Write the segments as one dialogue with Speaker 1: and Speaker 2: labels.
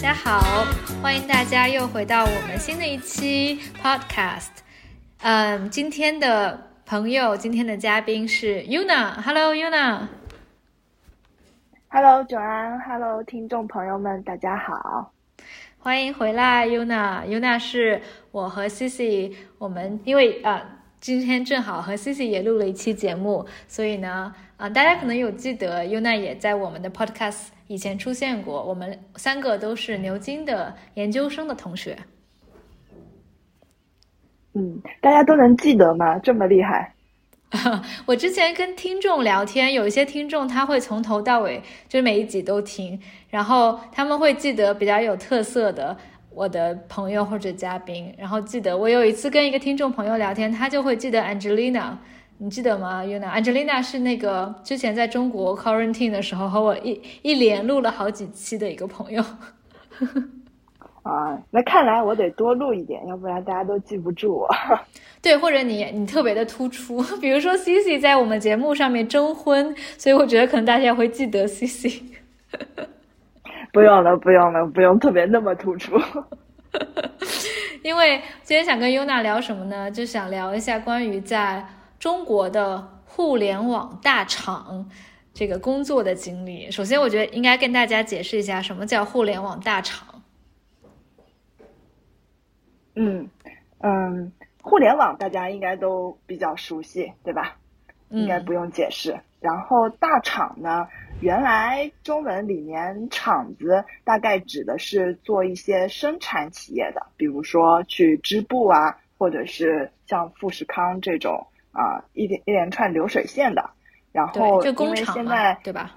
Speaker 1: 家好，欢迎大家又回到我们新的一期 Podcast。嗯，今天的朋友，今天的嘉宾是 Yuna。Hello Yuna。
Speaker 2: Hello 九安，Hello 听众朋友们，大家好，
Speaker 1: 欢迎回来 Yuna。Yuna 是我和 Cici，我们因为啊。今天正好和 Cici 也录了一期节目，所以呢，啊，大家可能有记得 Yuna 也在我们的 Podcast 以前出现过。我们三个都是牛津的研究生的同学。
Speaker 2: 嗯，大家都能记得吗？这么厉害？
Speaker 1: 我之前跟听众聊天，有一些听众他会从头到尾，就是每一集都听，然后他们会记得比较有特色的。我的朋友或者嘉宾，然后记得我有一次跟一个听众朋友聊天，他就会记得 Angelina，你记得吗？Yuna，Angelina 是那个之前在中国 quarantine 的时候和我一一连录了好几期的一个朋友。
Speaker 2: 啊，那看来我得多录一点，要不然大家都记不住我。
Speaker 1: 对，或者你你特别的突出，比如说 Cici 在我们节目上面征婚，所以我觉得可能大家会记得 Cici。
Speaker 2: 不用了，不用了，不用特别那么突出。
Speaker 1: 因为今天想跟优娜聊什么呢？就想聊一下关于在中国的互联网大厂这个工作的经历。首先，我觉得应该跟大家解释一下什么叫互联网大厂。
Speaker 2: 嗯嗯，互联网大家应该都比较熟悉，对吧？应该不用解释。然后大厂呢？原来中文里面厂子大概指的是做一些生产企业的，比如说去织布啊，或者是像富士康这种啊一连一连串流水线的。然后因为现在
Speaker 1: 对吧？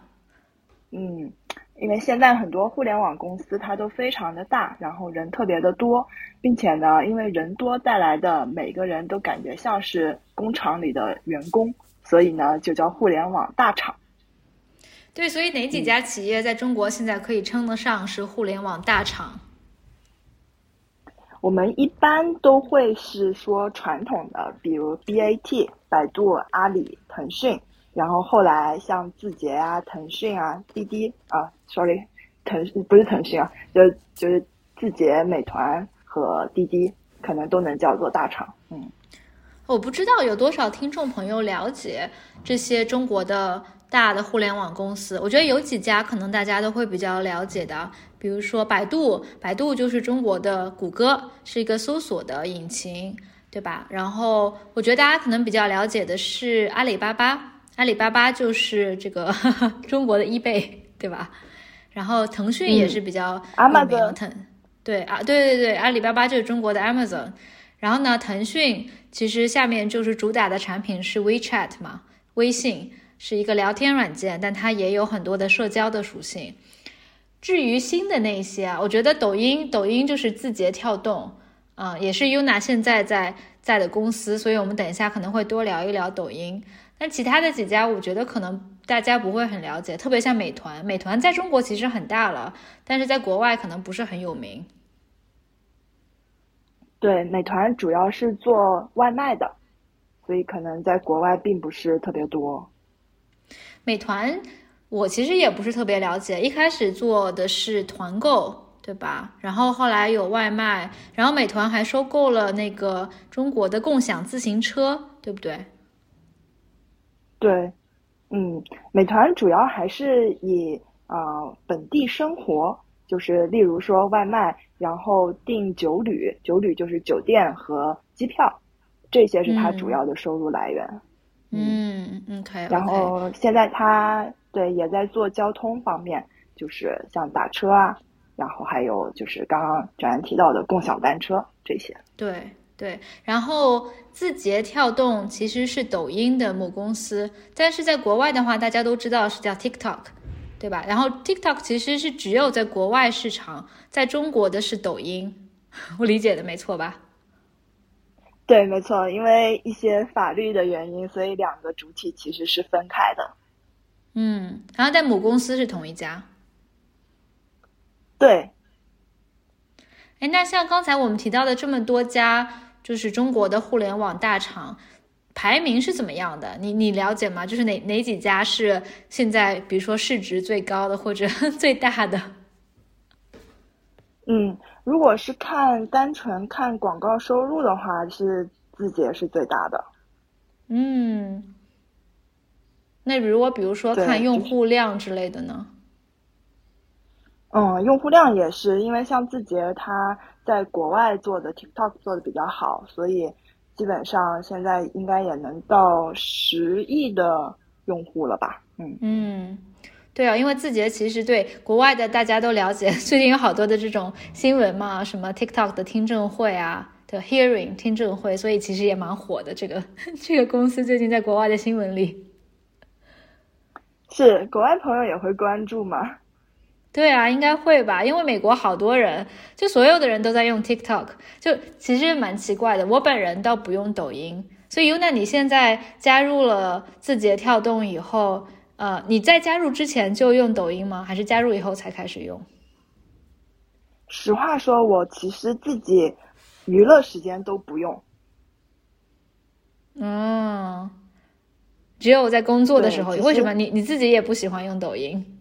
Speaker 2: 嗯，因为现在很多互联网公司它都非常的大，然后人特别的多，并且呢，因为人多带来的每个人都感觉像是工厂里的员工，所以呢就叫互联网大厂。
Speaker 1: 对，所以哪几家企业在中国现在可以称得上是互联网大厂？
Speaker 2: 我们一般都会是说传统的，比如 BAT、百度、阿里、腾讯，然后后来像字节啊、腾讯啊、滴滴啊，sorry，腾不是腾讯啊，就就是字节、美团和滴滴，可能都能叫做大厂。嗯，
Speaker 1: 我不知道有多少听众朋友了解这些中国的。大的互联网公司，我觉得有几家可能大家都会比较了解的，比如说百度，百度就是中国的谷歌，是一个搜索的引擎，对吧？然后我觉得大家可能比较了解的是阿里巴巴，阿里巴巴就是这个 中国的 eBay，对吧？然后腾讯也是比较有名，腾对啊，对对对，阿里巴巴就是中国的 Amazon。然后呢，腾讯其实下面就是主打的产品是 WeChat 嘛，微信。是一个聊天软件，但它也有很多的社交的属性。至于新的那些啊，我觉得抖音，抖音就是字节跳动，啊，也是 Yuna 现在在在的公司，所以我们等一下可能会多聊一聊抖音。那其他的几家，我觉得可能大家不会很了解，特别像美团，美团在中国其实很大了，但是在国外可能不是很有名。
Speaker 2: 对，美团主要是做外卖的，所以可能在国外并不是特别多。
Speaker 1: 美团，我其实也不是特别了解。一开始做的是团购，对吧？然后后来有外卖，然后美团还收购了那个中国的共享自行车，对不对？
Speaker 2: 对，嗯，美团主要还是以啊本地生活，就是例如说外卖，然后订酒旅，酒旅就是酒店和机票，这些是他主要的收入来源。
Speaker 1: 嗯嗯，OK。
Speaker 2: 然后现在他对也在做交通方面，就是像打车啊，然后还有就是刚刚展然提到的共享单车这些。
Speaker 1: 对对。然后字节跳动其实是抖音的母公司，但是在国外的话，大家都知道是叫 TikTok，对吧？然后 TikTok 其实是只有在国外市场，在中国的是抖音，我理解的没错吧？
Speaker 2: 对，没错，因为一些法律的原因，所以两个主体其实是分开的。
Speaker 1: 嗯，然后在母公司是同一家。
Speaker 2: 对。
Speaker 1: 哎，那像刚才我们提到的这么多家，就是中国的互联网大厂，排名是怎么样的？你你了解吗？就是哪哪几家是现在，比如说市值最高的或者 最大的？
Speaker 2: 嗯，如果是看单纯看广告收入的话，是字节是最大的。
Speaker 1: 嗯，那如果比如说看用户量之类的呢？
Speaker 2: 嗯，用户量也是，因为像字节它在国外做的 TikTok 做的比较好，所以基本上现在应该也能到十亿的用户了吧？
Speaker 1: 嗯嗯。对啊，因为字节其实对国外的大家都了解，最近有好多的这种新闻嘛，什么 TikTok 的听证会啊的 Hearing 听证会，所以其实也蛮火的。这个 这个公司最近在国外的新闻里，
Speaker 2: 是国外朋友也会关注吗？
Speaker 1: 对啊，应该会吧，因为美国好多人，就所有的人都在用 TikTok，就其实蛮奇怪的。我本人倒不用抖音，所以 Una 你现在加入了字节跳动以后。呃，你在加入之前就用抖音吗？还是加入以后才开始用？
Speaker 2: 实话说，我其实自己娱乐时间都不用。
Speaker 1: 嗯，只有在工作的时候。为什么你你自己也不喜欢用抖音？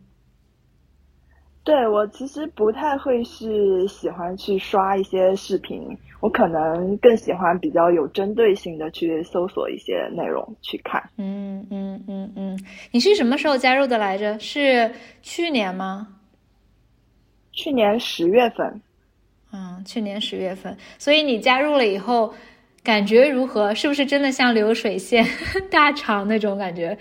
Speaker 2: 对我其实不太会是喜欢去刷一些视频，我可能更喜欢比较有针对性的去搜索一些内容去看。
Speaker 1: 嗯嗯嗯嗯，你是什么时候加入的来着？是去年吗？
Speaker 2: 去年十月份。
Speaker 1: 嗯，去年十月份。所以你加入了以后，感觉如何？是不是真的像流水线 大厂那种感觉？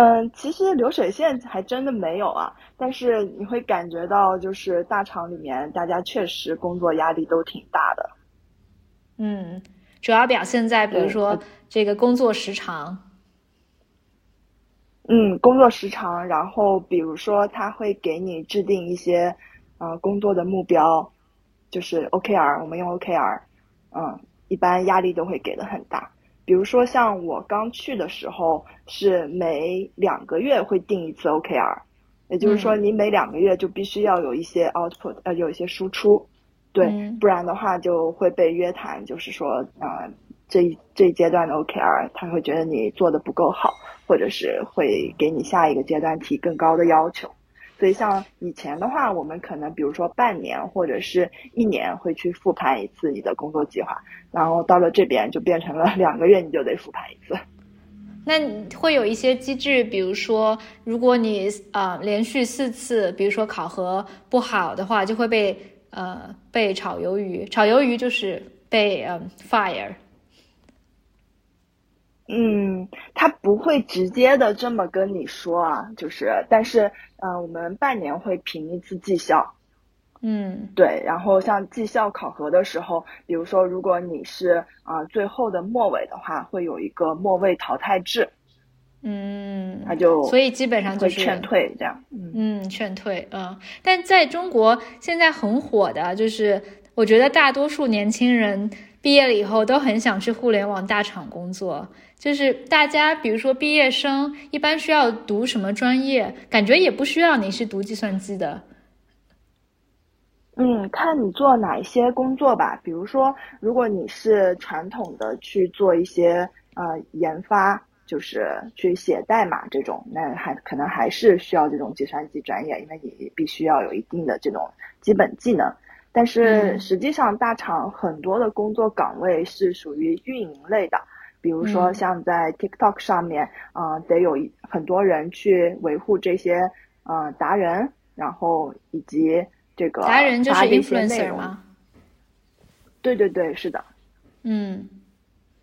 Speaker 2: 嗯，其实流水线还真的没有啊，但是你会感觉到，就是大厂里面大家确实工作压力都挺大的。
Speaker 1: 嗯，主要表现在比如说这个工作时长。
Speaker 2: 嗯，工作时长，然后比如说他会给你制定一些呃工作的目标，就是 OKR，我们用 OKR，嗯，一般压力都会给的很大。比如说，像我刚去的时候，是每两个月会定一次 OKR，也就是说，你每两个月就必须要有一些 output，呃，有一些输出，对，不然的话就会被约谈，就是说，啊，这这一阶段的 OKR，他会觉得你做的不够好，或者是会给你下一个阶段提更高的要求。所以像以前的话，我们可能比如说半年或者是一年会去复盘一次你的工作计划，然后到了这边就变成了两个月你就得复盘一次。
Speaker 1: 那会有一些机制，比如说如果你呃连续四次，比如说考核不好的话，就会被呃被炒鱿鱼，炒鱿鱼就是被嗯 fire。
Speaker 2: 嗯，他不会直接的这么跟你说啊，就是，但是，呃，我们半年会评一次绩效，
Speaker 1: 嗯，
Speaker 2: 对，然后像绩效考核的时候，比如说，如果你是啊最后的末尾的话，会有一个末位淘汰制，
Speaker 1: 嗯，
Speaker 2: 他就
Speaker 1: 所以基本上就是
Speaker 2: 劝退这样，
Speaker 1: 嗯，劝退，嗯，但在中国现在很火的，就是我觉得大多数年轻人毕业了以后都很想去互联网大厂工作。就是大家，比如说毕业生，一般需要读什么专业？感觉也不需要你是读计算机的。
Speaker 2: 嗯，看你做哪一些工作吧。比如说，如果你是传统的去做一些呃研发，就是去写代码这种，那还可能还是需要这种计算机专业，因为你必须要有一定的这种基本技能。但是实际上，大厂很多的工作岗位是属于运营类的。比如说，像在 TikTok 上面，啊，得有很多人去维护这些，呃，达人，然后以及这个
Speaker 1: 达人就是
Speaker 2: influencer
Speaker 1: 吗？
Speaker 2: 对对对，是的。
Speaker 1: 嗯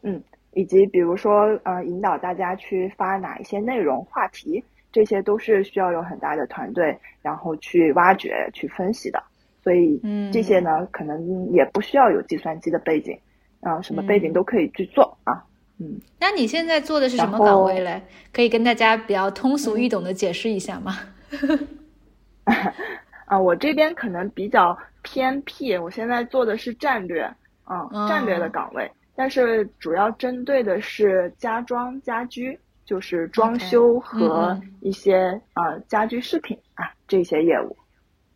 Speaker 2: 嗯，以及比如说，呃，引导大家去发哪一些内容话题，这些都是需要有很大的团队，然后去挖掘、去分析的。所以，这些呢，可能也不需要有计算机的背景，啊，什么背景都可以去做啊。嗯，
Speaker 1: 那你现在做的是什么岗位嘞？可以跟大家比较通俗易懂的解释一下吗？
Speaker 2: 啊，我这边可能比较偏僻，我现在做的是战略，嗯，战略的岗位，但是主要针对的是家装家居，就是装修和一些呃家居饰品啊这些业务。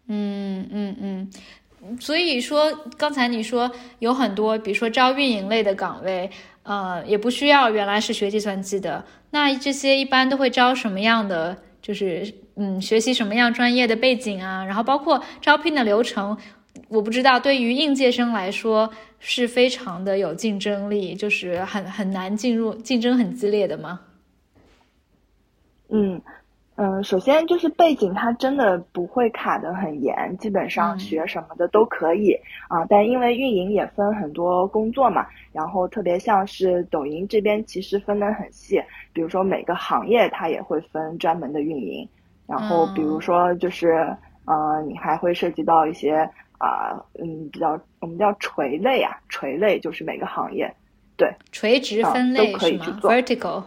Speaker 1: 嗯嗯嗯。所以说，刚才你说有很多，比如说招运营类的岗位，呃，也不需要原来是学计算机的。那这些一般都会招什么样的？就是嗯学习什么样专业的背景啊，然后包括招聘的流程，我不知道对于应届生来说是非常的有竞争力，就是很很难进入，竞争很激烈的吗？
Speaker 2: 嗯。嗯，首先就是背景，它真的不会卡得很严，基本上学什么的都可以啊。但因为运营也分很多工作嘛，然后特别像是抖音这边其实分得很细，比如说每个行业它也会分专门的运营，然后比如说就是呃，你还会涉及到一些啊，嗯，比较我们叫垂类啊，垂类就是每个行业对
Speaker 1: 垂直分类
Speaker 2: 是吗
Speaker 1: ？Vertical。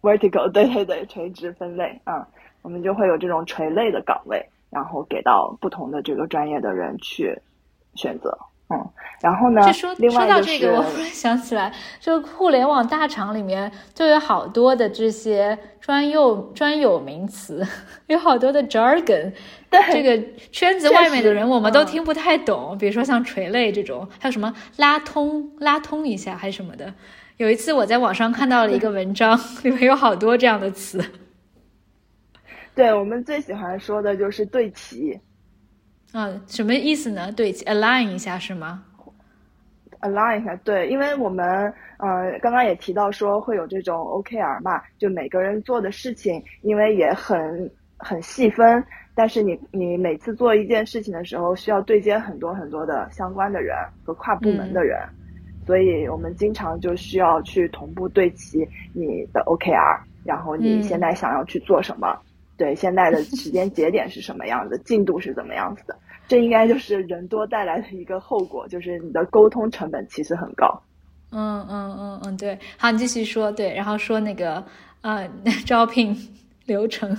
Speaker 2: Vertical，对对对，垂直分类啊，我们就会有这种垂类的岗位，然后给到不同的这个专业的人去选择，嗯，然后呢，这
Speaker 1: 说
Speaker 2: 说
Speaker 1: 到这个，我突然想起来，就互联网大厂里面就有好多的这些专用专有名词，有好多的 jargon，
Speaker 2: 对
Speaker 1: 这个圈子外面的人我们都听不太懂，比如说像垂类这种，还有什么拉通拉通一下还是什么的。有一次我在网上看到了一个文章，里面有好多这样的词。
Speaker 2: 对我们最喜欢说的就是对齐。
Speaker 1: 嗯，什么意思呢？对齐，align 一下是吗
Speaker 2: ？align 一下，对，因为我们呃刚刚也提到说会有这种 OKR 嘛，就每个人做的事情，因为也很很细分，但是你你每次做一件事情的时候，需要对接很多很多的相关的人和跨部门的人。所以我们经常就需要去同步对齐你的 OKR，然后你现在想要去做什么？对，现在的时间节点是什么样子？进度是怎么样子的？这应该就是人多带来的一个后果，就是你的沟通成本其实很高。
Speaker 1: 嗯嗯嗯嗯，对。好，你继续说。对，然后说那个呃 招聘流程。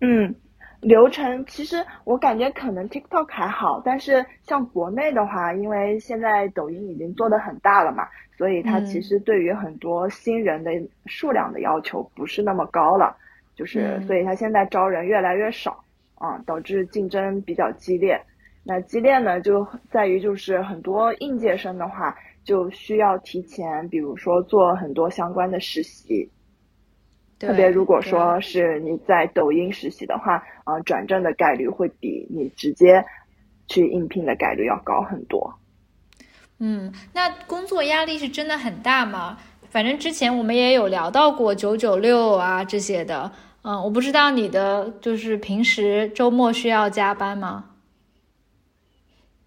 Speaker 2: 嗯。流程其实我感觉可能 TikTok 还好，但是像国内的话，因为现在抖音已经做的很大了嘛，所以它其实对于很多新人的数量的要求不是那么高了，就是所以它现在招人越来越少啊，导致竞争比较激烈。那激烈呢，就在于就是很多应届生的话，就需要提前，比如说做很多相关的实习。特别如果说是你在抖音实习的话，啊，转正的概率会比你直接去应聘的概率要高很多。
Speaker 1: 嗯，那工作压力是真的很大吗？反正之前我们也有聊到过九九六啊这些的，嗯，我不知道你的就是平时周末需要加班吗？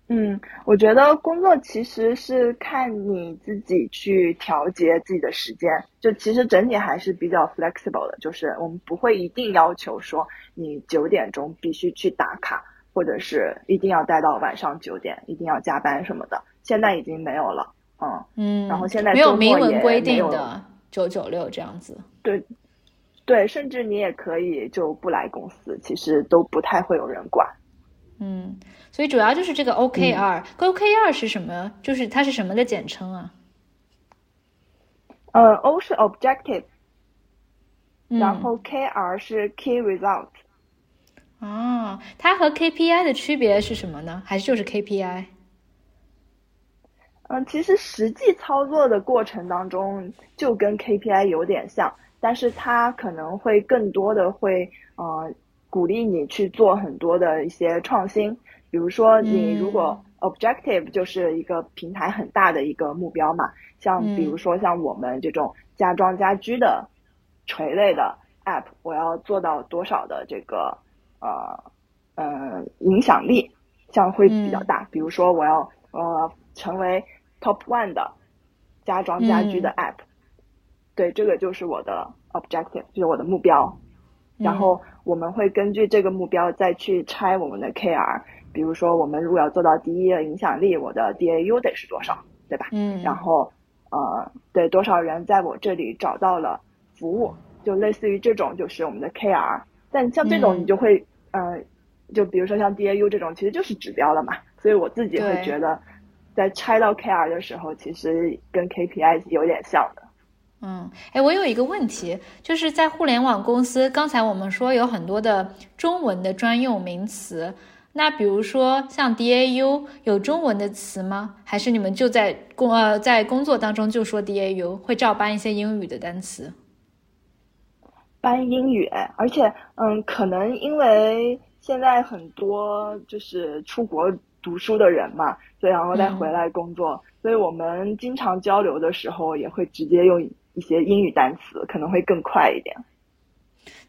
Speaker 2: 嗯，我觉得工作其实是看你自己去调节自己的时间，就其实整体还是比较 flexible 的，就是我们不会一定要求说你九点钟必须去打卡，或者是一定要待到晚上九点，一定要加班什么的。现在已经没有了，嗯嗯，然后现在
Speaker 1: 没有明文规定的九九六这样子。
Speaker 2: 对，对，甚至你也可以就不来公司，其实都不太会有人管。
Speaker 1: 嗯，所以主要就是这个 OKR，OKR 是什么？就是它是什么的简称啊？
Speaker 2: 呃，O 是 Objective，然后 KR 是 Key Result。
Speaker 1: 哦，它和 KPI 的区别是什么呢？还是就是 KPI？
Speaker 2: 嗯，其实实际操作的过程当中就跟 KPI 有点像，但是它可能会更多的会呃。鼓励你去做很多的一些创新，比如说你如果 objective 就是一个平台很大的一个目标嘛，像比如说像我们这种家装家居的垂类的 app，我要做到多少的这个呃呃影响力，这样会比较大。比如说我要呃成为 top one 的家装家居的 app，对，这个就是我的 objective，就是我的目标。然后我们会根据这个目标再去拆我们的 KR，比如说我们如果要做到第一的影响力，我的 DAU 得是多少，对吧？
Speaker 1: 嗯。
Speaker 2: 然后呃，对多少人在我这里找到了服务，就类似于这种就是我们的 KR。但像这种你就会呃，就比如说像 DAU 这种其实就是指标了嘛，所以我自己会觉得，在拆到 KR 的时候，其实跟 KPI 有点像的。
Speaker 1: 嗯，哎，我有一个问题，就是在互联网公司，刚才我们说有很多的中文的专用名词，那比如说像 DAU 有中文的词吗？还是你们就在工呃在工作当中就说 DAU，会照搬一些英语的单词？
Speaker 2: 搬英语，而且嗯，可能因为现在很多就是出国读书的人嘛，所以然后再回来工作，所以我们经常交流的时候也会直接用一些英语单词，可能会更快一点。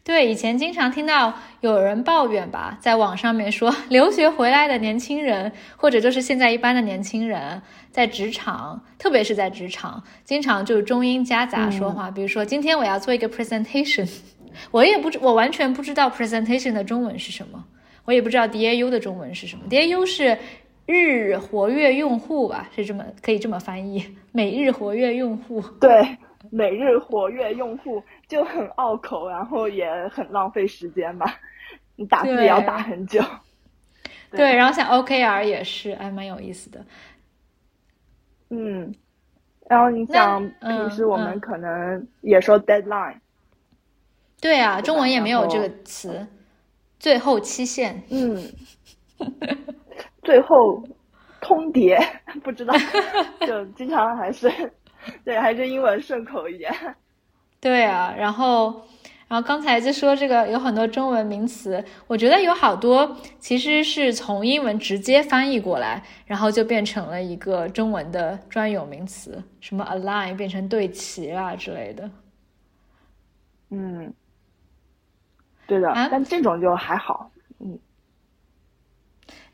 Speaker 1: 对，以前经常听到有人抱怨吧，在网上面说，留学回来的年轻人，或者就是现在一般的年轻人，在职场，特别是在职场，经常就是中英夹杂说话。比如说，今天我要做一个 presentation，我也不知，我完全不知道 presentation 的中文是什么，我也不知道 DAU 的中文是什么。DAU 是日活跃用户吧，是这么可以这么翻译，每日活跃用户。
Speaker 2: 对。每日活跃用户就很拗口，然后也很浪费时间吧。你打字也要打很久。
Speaker 1: 对，然后像 OKR 也是，还蛮有意思的。
Speaker 2: 嗯，然后你想，平时我们可能也说 deadline。
Speaker 1: 对啊，中文也没有这个词。最后期限。
Speaker 2: 嗯。最后通牒，不知道，就经常还是。对，还是英文顺口一点。
Speaker 1: 对啊，然后，然后刚才就说这个有很多中文名词，我觉得有好多其实是从英文直接翻译过来，然后就变成了一个中文的专有名词，什么 align 变成对齐啦之类的。
Speaker 2: 嗯，对的，啊但这种就还好。嗯，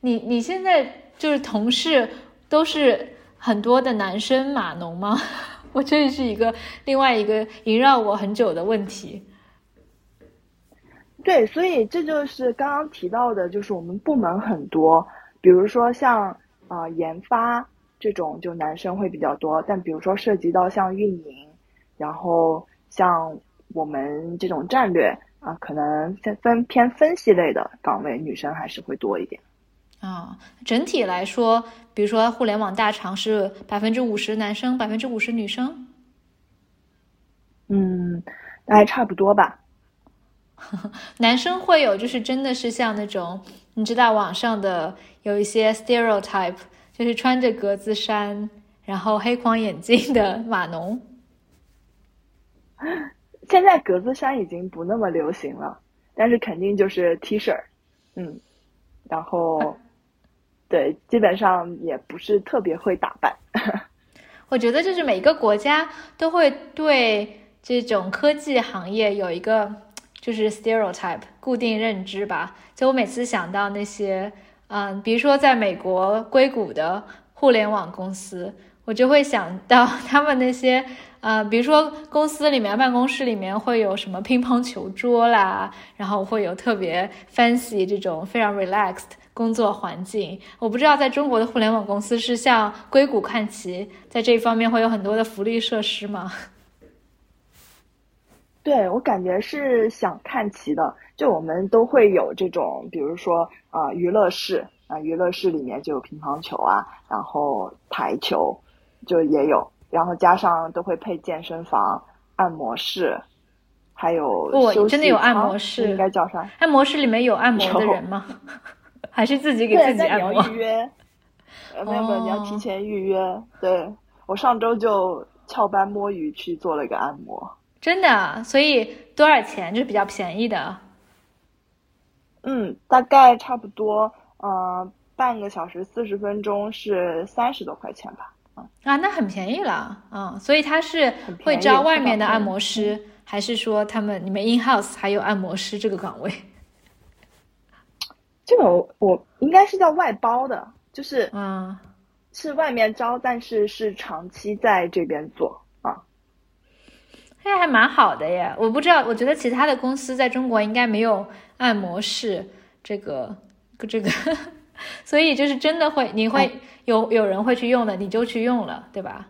Speaker 1: 你你现在就是同事都是。很多的男生码农吗？我这是一个另外一个萦绕我很久的问题。
Speaker 2: 对，所以这就是刚刚提到的，就是我们部门很多，比如说像啊研发这种，就男生会比较多。但比如说涉及到像运营，然后像我们这种战略啊，可能分偏分析类的岗位，女生还是会多一点。
Speaker 1: 啊，整体来说，比如说互联网大厂是百分之五十男生，百分之五十女生。
Speaker 2: 嗯，大概差不多吧。
Speaker 1: 男生会有，就是真的是像那种，你知道网上的有一些 stereotype，就是穿着格子衫，然后黑框眼镜的码农。
Speaker 2: 现在格子衫已经不那么流行了，但是肯定就是 T 恤，嗯，然后。对，基本上也不是特别会打扮。
Speaker 1: 我觉得就是每个国家都会对这种科技行业有一个就是 stereotype 固定认知吧。就我每次想到那些，嗯，比如说在美国硅谷的互联网公司，我就会想到 他们那些，呃，比如说公司里面办公室里面会有什么乒乓球桌啦，然后会有特别 fancy 这种非常 relaxed。工作环境，我不知道在中国的互联网公司是像硅谷看齐，在这一方面会有很多的福利设施吗？
Speaker 2: 对我感觉是想看齐的，就我们都会有这种，比如说啊娱乐室啊，娱乐室里面就有乒乓球啊，然后台球就也有，然后加上都会配健身房、按摩室，还有不
Speaker 1: 真的有按摩室，
Speaker 2: 应该叫啥？
Speaker 1: 按摩室里面有按摩的人吗？还是自己给自己按摩？
Speaker 2: 预约，呃 没有没有，你要提前预约。对我上周就翘班摸鱼去做了一个按摩，
Speaker 1: 真的？所以多少钱？就是比较便宜的。
Speaker 2: 嗯，大概差不多，呃，半个小时四十分钟是三十多块钱吧。
Speaker 1: 啊，那很便宜了。嗯，所以他是会招外面的按摩师，还是说他们你们 in house 还有按摩师这个岗位？
Speaker 2: 这个我应该是叫外包的，就是
Speaker 1: 嗯，
Speaker 2: 是外面招，但是是长期在这边做啊。
Speaker 1: 哎，还蛮好的耶！我不知道，我觉得其他的公司在中国应该没有按摩室这个这个，所以就是真的会，你会有有人会去用的，你就去用了，对吧？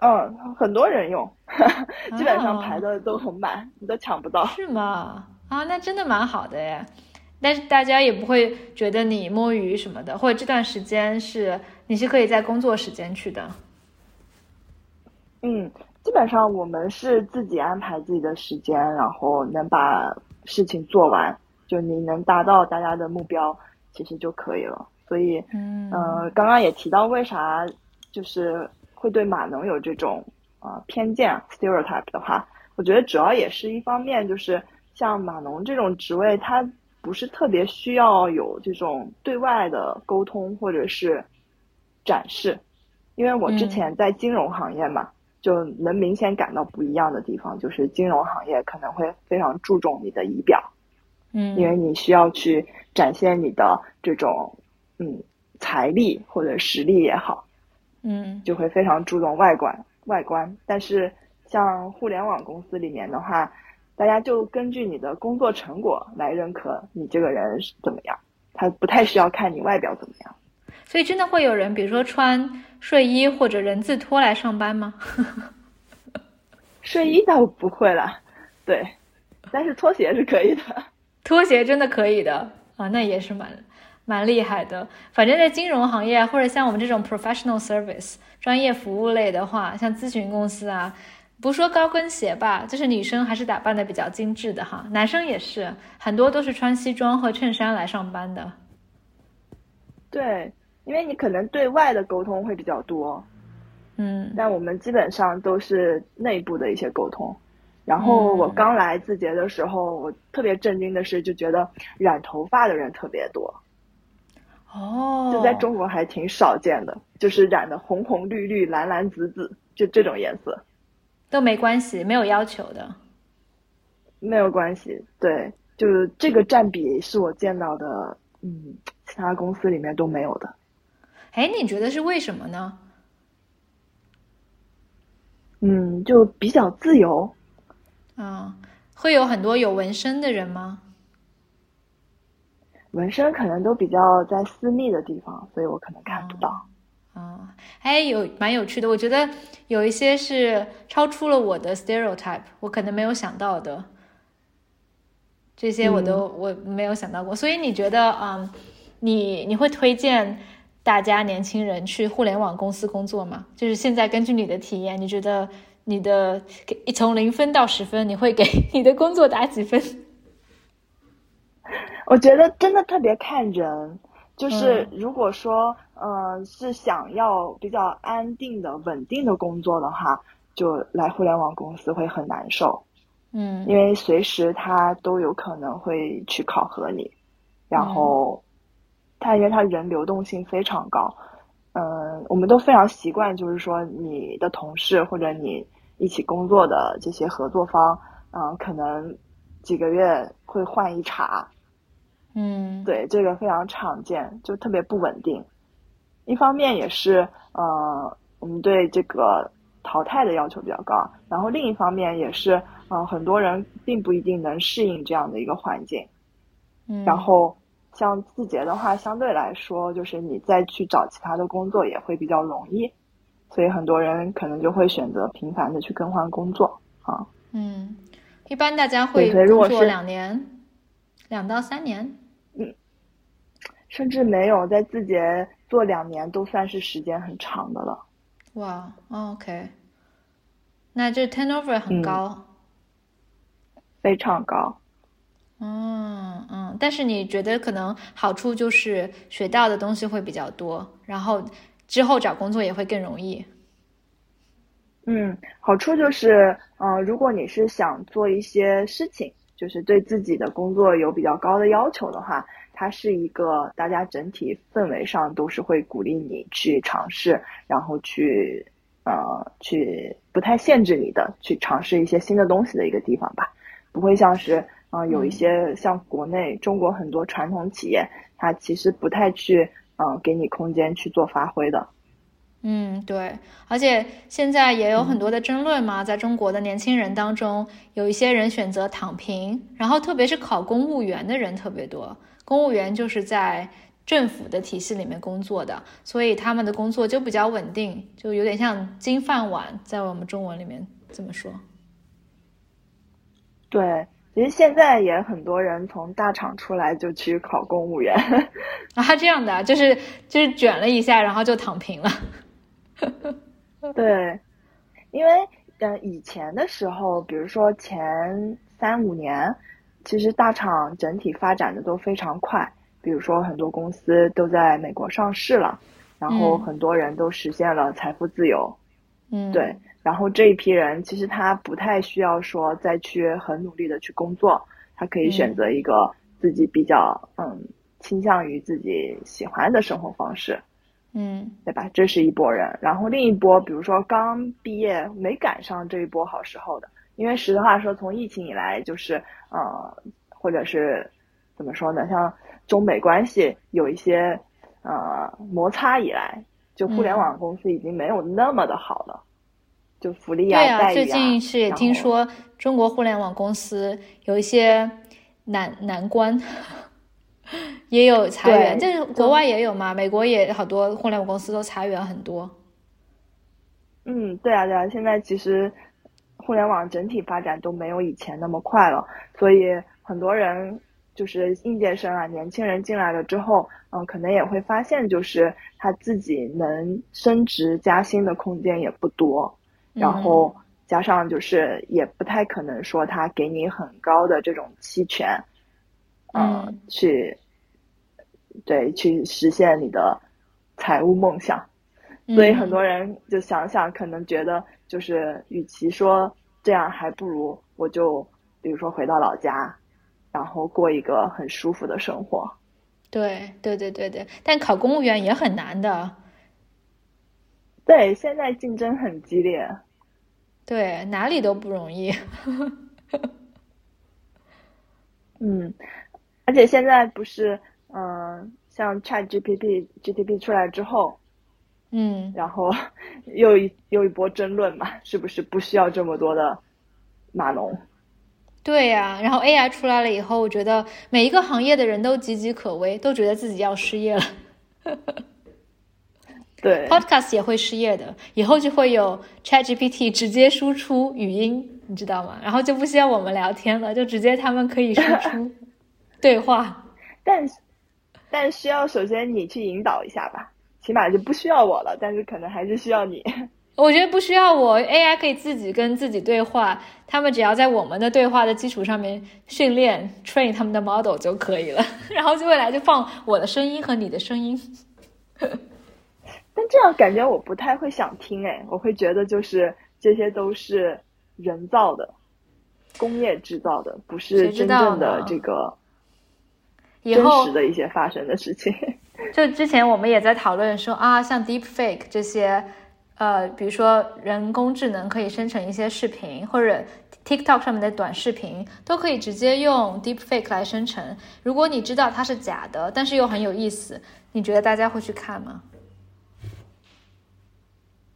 Speaker 2: 嗯，很多人用，基本上排的都很满，你都抢不到。
Speaker 1: 是吗？啊，那真的蛮好的耶。但是大家也不会觉得你摸鱼什么的，或者这段时间是你是可以在工作时间去的。
Speaker 2: 嗯，基本上我们是自己安排自己的时间，然后能把事情做完，就你能达到大家的目标，其实就可以了。所以，嗯，刚刚也提到为啥就是会对码农有这种啊偏见 stereotype 的话，我我觉得主要也是一方面，就是像码农这种职位，它不是特别需要有这种对外的沟通或者是展示，因为我之前在金融行业嘛，就能明显感到不一样的地方，就是金融行业可能会非常注重你的仪表，
Speaker 1: 嗯，
Speaker 2: 因为你需要去展现你的这种嗯财力或者实力也好，
Speaker 1: 嗯，
Speaker 2: 就会非常注重外观外观，但是。像互联网公司里面的话，大家就根据你的工作成果来认可你这个人是怎么样，他不太需要看你外表怎么样。
Speaker 1: 所以真的会有人，比如说穿睡衣或者人字拖来上班吗？
Speaker 2: 睡衣倒不会了，对，但是拖鞋是可以的。
Speaker 1: 拖鞋真的可以的啊，那也是蛮蛮厉害的。反正，在金融行业或者像我们这种 professional service 专业服务类的话，像咨询公司啊。不说高跟鞋吧，就是女生还是打扮的比较精致的哈，男生也是很多都是穿西装和衬衫来上班的。
Speaker 2: 对，因为你可能对外的沟通会比较多，
Speaker 1: 嗯，
Speaker 2: 但我们基本上都是内部的一些沟通。然后我刚来字节的时候，我特别震惊的是，就觉得染头发的人特别多。
Speaker 1: 哦，
Speaker 2: 就在中国还挺少见的，就是染的红红绿绿、蓝蓝紫紫，就这种颜色。
Speaker 1: 都没关系，没有要求的，
Speaker 2: 没有关系。对，就是这个占比是我见到的，嗯，其他公司里面都没有的。
Speaker 1: 哎，你觉得是为什么呢？
Speaker 2: 嗯，就比较自由。
Speaker 1: 嗯，会有很多有纹身的人吗？
Speaker 2: 纹身可能都比较在私密的地方，所以我可能看不到。
Speaker 1: 啊，还有蛮有趣的，我觉得有一些是超出了我的 stereotype，我可能没有想到的，这些我都我没有想到过。所以你觉得，嗯，你你会推荐大家年轻人去互联网公司工作吗？就是现在根据你的体验，你觉得你的从零分到十分，你会给 你的工作打几分？
Speaker 2: 我觉得真的特别看人。就是如果说，呃，是想要比较安定的、稳定的工作的话，就来互联网公司会很难受，
Speaker 1: 嗯，
Speaker 2: 因为随时他都有可能会去考核你，然后，他因为他人流动性非常高，嗯，我们都非常习惯，就是说你的同事或者你一起工作的这些合作方，嗯，可能几个月会换一茬。
Speaker 1: 嗯，
Speaker 2: 对，这个非常常见，就特别不稳定。一方面也是，呃，我们对这个淘汰的要求比较高。然后另一方面也是，呃，很多人并不一定能适应这样的一个环境。
Speaker 1: 嗯。
Speaker 2: 然后像字节的话，相对来说，就是你再去找其他的工作也会比较容易，所以很多人可能就会选择频繁的去更换工作啊。
Speaker 1: 嗯，一般大家会工作两年，两到三年。
Speaker 2: 嗯，甚至没有在字节做两年，都算是时间很长的了。
Speaker 1: 哇，OK，那这 turnover 很高，
Speaker 2: 非常高。
Speaker 1: 嗯嗯，但是你觉得可能好处就是学到的东西会比较多，然后之后找工作也会更容易。
Speaker 2: 嗯，好处就是，嗯，如果你是想做一些事情。就是对自己的工作有比较高的要求的话，它是一个大家整体氛围上都是会鼓励你去尝试，然后去呃去不太限制你的去尝试一些新的东西的一个地方吧，不会像是啊有一些像国内中国很多传统企业，它其实不太去嗯给你空间去做发挥的。
Speaker 1: 嗯，对，而且现在也有很多的争论嘛，在中国的年轻人当中，有一些人选择躺平，然后特别是考公务员的人特别多。公务员就是在政府的体系里面工作的，所以他们的工作就比较稳定，就有点像金饭碗，在我们中文里面这么说。
Speaker 2: 对，其实现在也很多人从大厂出来就去考公务员
Speaker 1: 啊，这样的，就是就是卷了一下，然后就躺平了。
Speaker 2: 对，因为嗯，以前的时候，比如说前三五年，其实大厂整体发展的都非常快。比如说很多公司都在美国上市了，然后很多人都实现了财富自由。
Speaker 1: 嗯，
Speaker 2: 对。然后这一批人其实他不太需要说再去很努力的去工作，他可以选择一个自己比较嗯倾向于自己喜欢的生活方式，
Speaker 1: 嗯，
Speaker 2: 对吧？这是一波人。然后另一波，比如说刚毕业没赶上这一波好时候的，因为实话说，从疫情以来就是呃，或者是怎么说呢，像中美关系有一些呃摩擦以来，就互联网公司已经没有那么的好了。就福利啊，
Speaker 1: 对啊，最近是也听说中国互联网公司有一些难难关，也有裁员。这国外也有嘛？美国也好多互联网公司都裁员很多。
Speaker 2: 嗯，对啊，对啊。现在其实互联网整体发展都没有以前那么快了，所以很多人就是应届生啊，年轻人进来了之后，嗯，可能也会发现，就是他自己能升职加薪的空间也不多。然后加上就是也不太可能说他给你很高的这种期权，
Speaker 1: 嗯，
Speaker 2: 去对去实现你的财务梦想，所以很多人就想想，可能觉得就是与其说这样，还不如我就比如说回到老家，然后过一个很舒服的生活。
Speaker 1: 对对对对对，但考公务员也很难的。
Speaker 2: 对，现在竞争很激烈，
Speaker 1: 对，哪里都不容易。
Speaker 2: 嗯，而且现在不是，嗯，像 Chat GPT、GTP 出来之后，
Speaker 1: 嗯，
Speaker 2: 然后 又一又一波争论嘛，是不是不需要这么多的码农？
Speaker 1: 对呀，然后 AI 出来了以后，我觉得每一个行业的人都岌岌可危，都觉得自己要失业了。
Speaker 2: 对
Speaker 1: ，Podcast 也会失业的，以后就会有 ChatGPT 直接输出语音，你知道吗？然后就不需要我们聊天了，就直接他们可以输出 对话。
Speaker 2: 但但需要首先你去引导一下吧，起码就不需要我了，但是可能还是需要你。
Speaker 1: 我觉得不需要我，AI 可以自己跟自己对话，他们只要在我们的对话的基础上面训练 train 他们的 model 就可以了，然后就未来就放我的声音和你的声音。
Speaker 2: 但这样感觉我不太会想听哎，我会觉得就是这些都是人造的、工业制造的，不是真正的这个真实的一些发生的事情。
Speaker 1: 就之前我们也在讨论说啊，像 Deep Fake 这些，呃，比如说人工智能可以生成一些视频，或者 TikTok 上面的短视频都可以直接用 Deep Fake 来生成。如果你知道它是假的，但是又很有意思，你觉得大家会去看吗？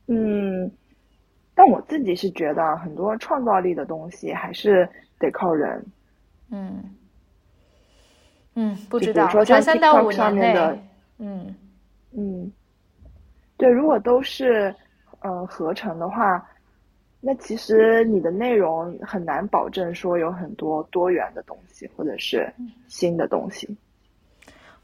Speaker 2: 嗯，但我自己是觉得很多创造力的东西还是得靠人。
Speaker 1: 嗯嗯，不知道，说三到五年内，嗯
Speaker 2: 嗯，对，如果都是呃合成的话，那其实你的内容很难保证说有很多多元的东西或者是新的东西。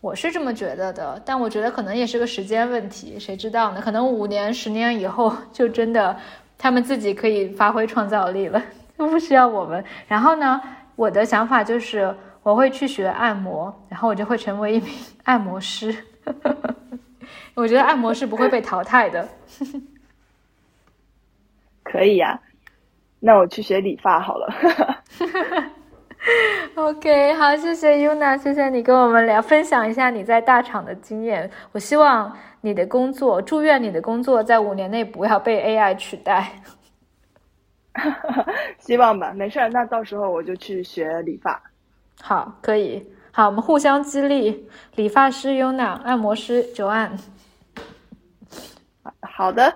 Speaker 1: 我是这么觉得的，但我觉得可能也是个时间问题，谁知道呢？可能五年、十年以后，就真的他们自己可以发挥创造力了，就不需要我们。然后呢，我的想法就是我会去学按摩，然后我就会成为一名 按摩师。我觉得按摩是不会被淘汰的。
Speaker 2: 可以呀，那我去学理发好了。
Speaker 1: OK，好，谢谢 Yuna，谢谢你跟我们聊，分享一下你在大厂的经验。我希望你的工作，祝愿你的工作在五年内不要被 AI 取代。
Speaker 2: 希望吧，没事儿，那到时候我就去学理发。
Speaker 1: 好，可以，好，我们互相激励。理发师 Yuna，按摩师 Joanne。
Speaker 2: 好的，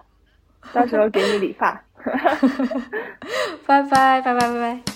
Speaker 2: 到时候给你理发。
Speaker 1: 拜拜，拜拜，拜拜。